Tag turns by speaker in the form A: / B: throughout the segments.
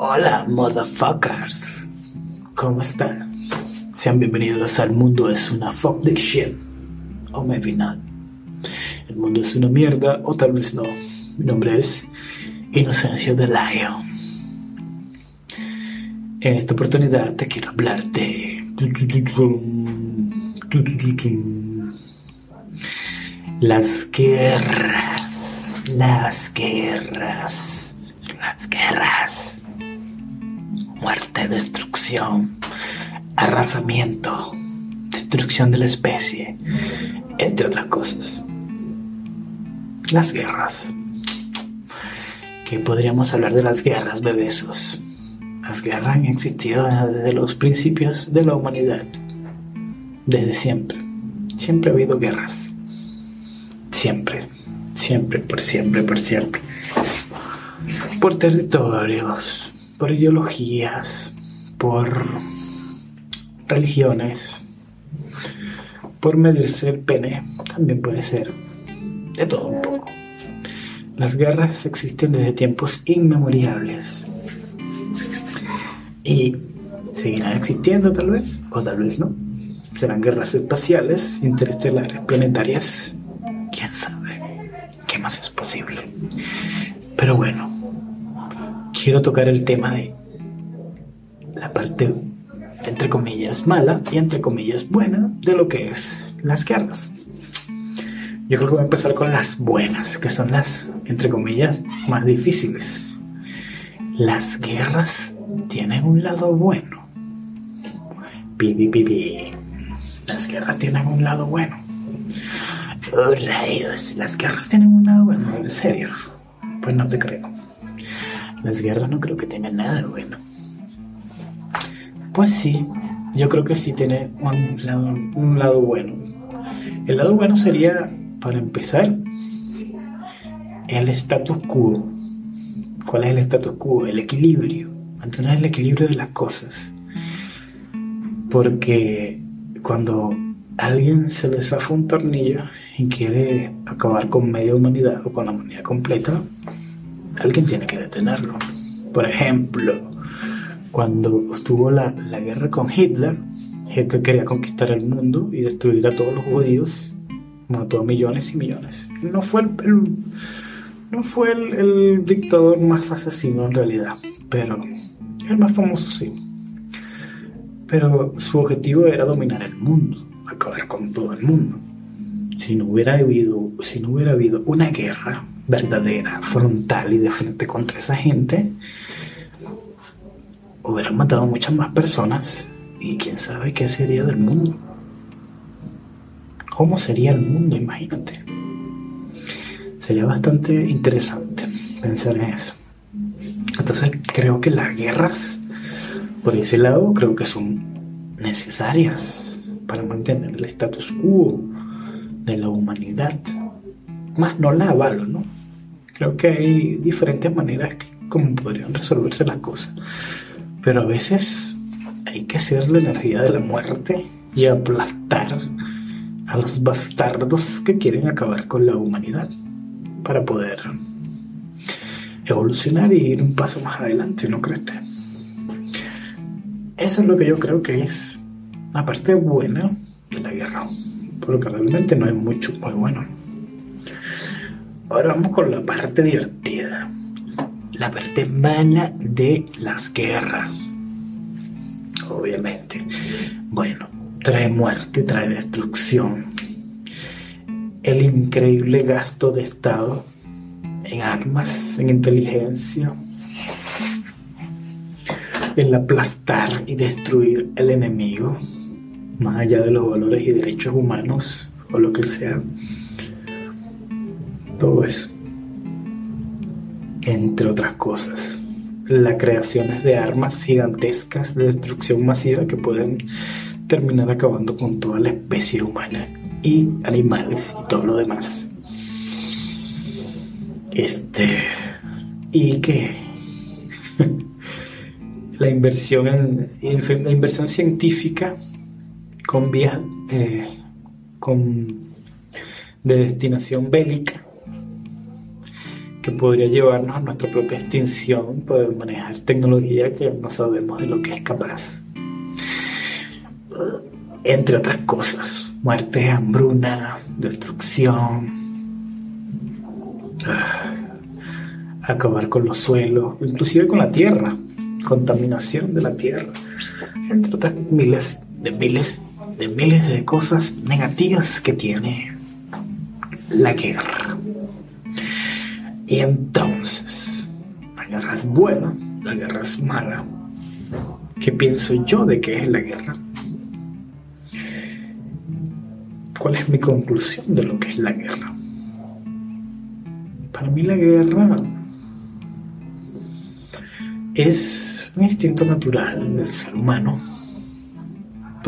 A: Hola, motherfuckers. ¿Cómo están? Sean bienvenidos al mundo es una fuck the shit. O maybe not. El mundo es una mierda, o tal vez no. Mi nombre es Inocencio de Lion. En esta oportunidad te quiero hablar de. Las guerras. Las guerras. Las guerras. Muerte, destrucción, arrasamiento, destrucción de la especie, entre otras cosas. Las guerras. Que podríamos hablar de las guerras, bebesos. Las guerras han existido desde los principios de la humanidad. Desde siempre. Siempre ha habido guerras. Siempre. Siempre, por siempre, por siempre. Por territorios, por ideologías, por religiones, por medirse el pene, también puede ser. De todo un poco. Las guerras existen desde tiempos inmemoriales. Y seguirán existiendo tal vez, o tal vez no. Serán guerras espaciales, interestelares, planetarias. ¿Quién sabe? ¿Qué más es posible? Pero bueno, quiero tocar el tema de la parte, entre comillas, mala y entre comillas buena de lo que es las guerras. Yo creo que voy a empezar con las buenas, que son las, entre comillas, más difíciles. Las guerras tienen un lado bueno. Pi, pi, pi, pi. Las guerras tienen un lado bueno. Oh, rayos, las guerras tienen un lado bueno, en serio. Pues no te creo. Las guerras no creo que tengan nada bueno. Pues sí, yo creo que sí tiene un lado, bueno. El lado bueno sería, para empezar, el status quo. ¿Cuál es el status quo? El equilibrio. Mantener el equilibrio de las cosas. Porque cuando alguien se le zafa un tornillo y quiere acabar con media humanidad o con la humanidad completa, alguien tiene que detenerlo. Por ejemplo, cuando estuvo la, la, guerra con Hitler, Hitler quería conquistar el mundo y destruir a todos los judíos, mató a millones y millones. No fue el, no fue el, el, dictador más asesino en realidad, pero el más famoso sí. Pero su objetivo era dominar el mundo, acabar con todo el mundo. Si no hubiera habido, si no hubiera habido una guerra verdadera, frontal y de frente contra esa gente, hubieran matado muchas más personas y quién sabe qué sería del mundo. ¿Cómo sería el mundo? Imagínate. Sería bastante interesante pensar en eso. Entonces creo que las guerras, por ese lado, creo que son necesarias para mantener el status quo de la humanidad. Más no la avalo, ¿no? Creo que hay diferentes maneras que, como podrían resolverse las cosas. Pero a veces hay que hacer la energía de la muerte y aplastar a los bastardos que quieren acabar con la humanidad para poder evolucionar y ir un paso más adelante, ¿no crees? Eso es lo que yo creo que es la parte buena de la guerra, porque realmente no hay mucho muy bueno. Ahora vamos con la parte divertida la parte mala de las guerras. Obviamente. Bueno, trae muerte, trae destrucción. El increíble gasto de Estado en armas, en inteligencia, en aplastar y destruir el enemigo, más allá de los valores y derechos humanos o lo que sea. Todo eso entre otras cosas. La creación de armas gigantescas de destrucción masiva que pueden terminar acabando con toda la especie humana y animales y todo lo demás. Este. Y que la inversión en, la inversión científica con vías eh, de destinación bélica que podría llevarnos a nuestra propia extinción, poder manejar tecnología que no sabemos de lo que es capaz. Entre otras cosas, muerte, hambruna, destrucción, acabar con los suelos, inclusive con la tierra, contaminación de la tierra, entre otras miles de miles de miles de cosas negativas que tiene la guerra. Y entonces, la guerra es buena, la guerra es mala. ¿Qué pienso yo de qué es la guerra? ¿Cuál es mi conclusión de lo que es la guerra? Para mí la guerra es un instinto natural del ser humano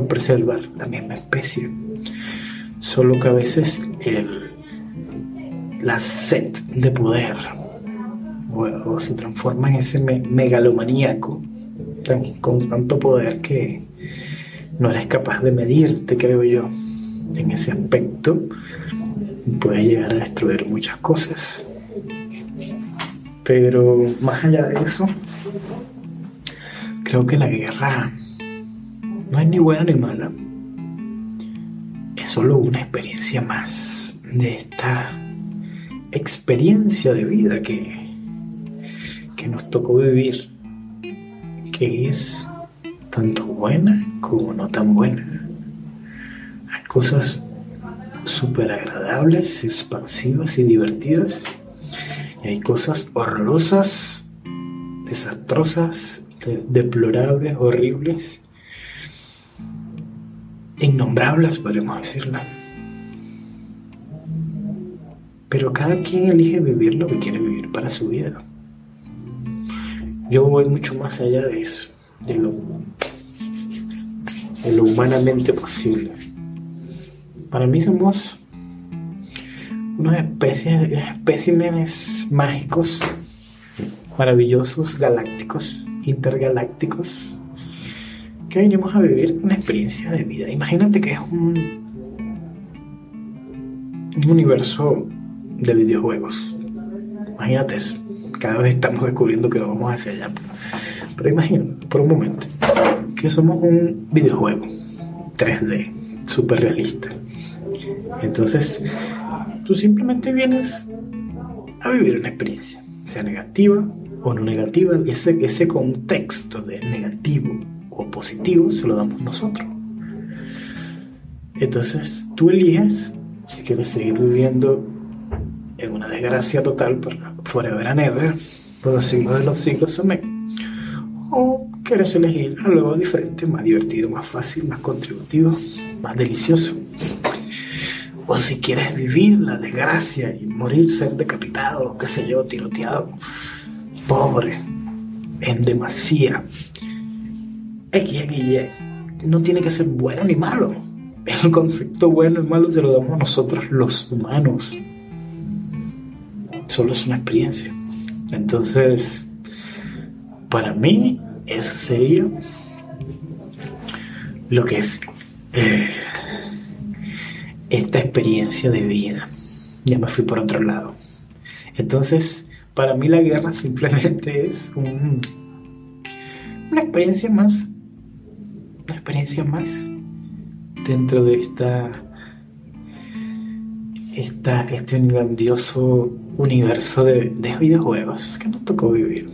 A: preservar la misma especie. Solo que a veces el, la sed de poder o, se transforma en ese megalomaníaco con tanto poder que no eres capaz de medirte, creo yo, en ese aspecto. Puede llegar a destruir muchas cosas. Pero más allá de eso, creo que la guerra no es ni buena ni mala. Es solo una experiencia más de esta experiencia de vida que, que nos tocó vivir, que es tanto buena como no tan buena. Hay cosas súper agradables, expansivas y divertidas. Y hay cosas horrorosas, desastrosas, deplorables, horribles innombrables, podemos decirla. Pero cada quien elige vivir lo que quiere vivir para su vida. Yo voy mucho más allá de eso, de lo, de lo humanamente posible. Para mí somos unas especies, especímenes mágicos, maravillosos, galácticos, intergalácticos, que venimos a vivir una experiencia de vida. Imagínate que es un, un universo de videojuegos. Imagínate eso. Cada vez estamos descubriendo que vamos hacia allá. Pero imagínate, por un momento, que somos un videojuego 3D, súper realista. Entonces, tú simplemente vienes a vivir una experiencia, sea negativa o no negativa, ese, ese contexto de negativo positivo se lo damos nosotros. Entonces tú eliges si quieres seguir viviendo en una desgracia total para forever and ever, por los siglos de los siglos amén. O quieres elegir algo diferente, más divertido, más fácil, más contributivo, más delicioso. O si quieres vivir la desgracia y morir, ser decapitado, qué sé yo, tiroteado, pobre, en demasía, X, no tiene que ser bueno ni malo. El concepto bueno y malo se lo damos nosotros los humanos. Solo es una experiencia. Entonces, para mí, eso sería lo que es eh, esta experiencia de vida. Ya me fui por otro lado. Entonces, para mí la guerra simplemente es una experiencia más una experiencia más dentro de esta, esta este grandioso universo de, videojuegos que nos tocó vivir.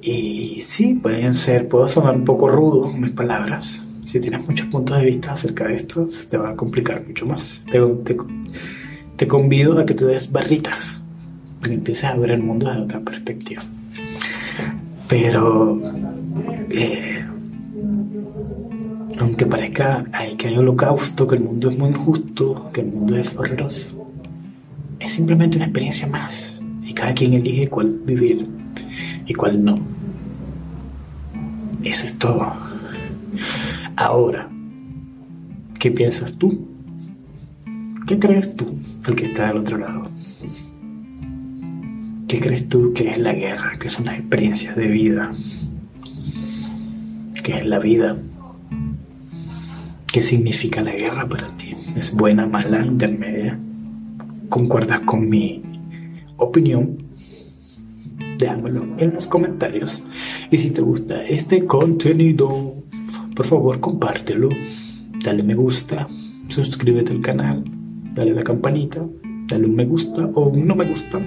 A: Y sí, pueden ser, puedo sonar un poco rudo mis palabras. Si tienes muchos puntos de vista acerca de esto, se te va a complicar mucho más. Te, te, te convido a que te des barritas, que empieces a ver el mundo desde otra perspectiva. Pero eh, aunque parezca que hay holocausto, que el mundo es muy injusto, que el mundo es horroroso, es simplemente una experiencia más y cada quien elige cuál vivir y cuál no. Eso es todo. Ahora, ¿qué piensas tú? ¿Qué crees tú, el que está del otro lado? ¿Qué crees tú que es la guerra? ¿Qué son las experiencias de vida? ¿Qué es la vida? ¿Qué significa la guerra para ti? ¿Es buena, mala, intermedia? ¿Concuerdas con mi opinión, déjamelo en los comentarios. Y si te gusta este contenido, por favor compártelo, dale me gusta, suscríbete al canal, dale la campanita, dale un me gusta o un no me gusta.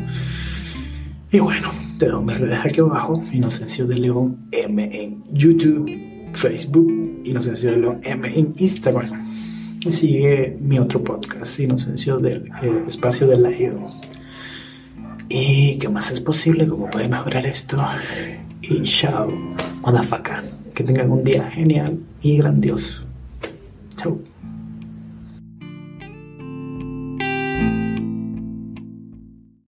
A: Y bueno, te doy mis redes aquí abajo, Inocencio de León M en YouTube, Facebook, Inocencio de León M en Instagram. Y sigue mi otro podcast, Inocencio del Espacio del Laido. ¿Y qué más es posible? ¿Cómo puede mejorar esto? Y chao, motherfucker. Que tengan un día genial y grandioso.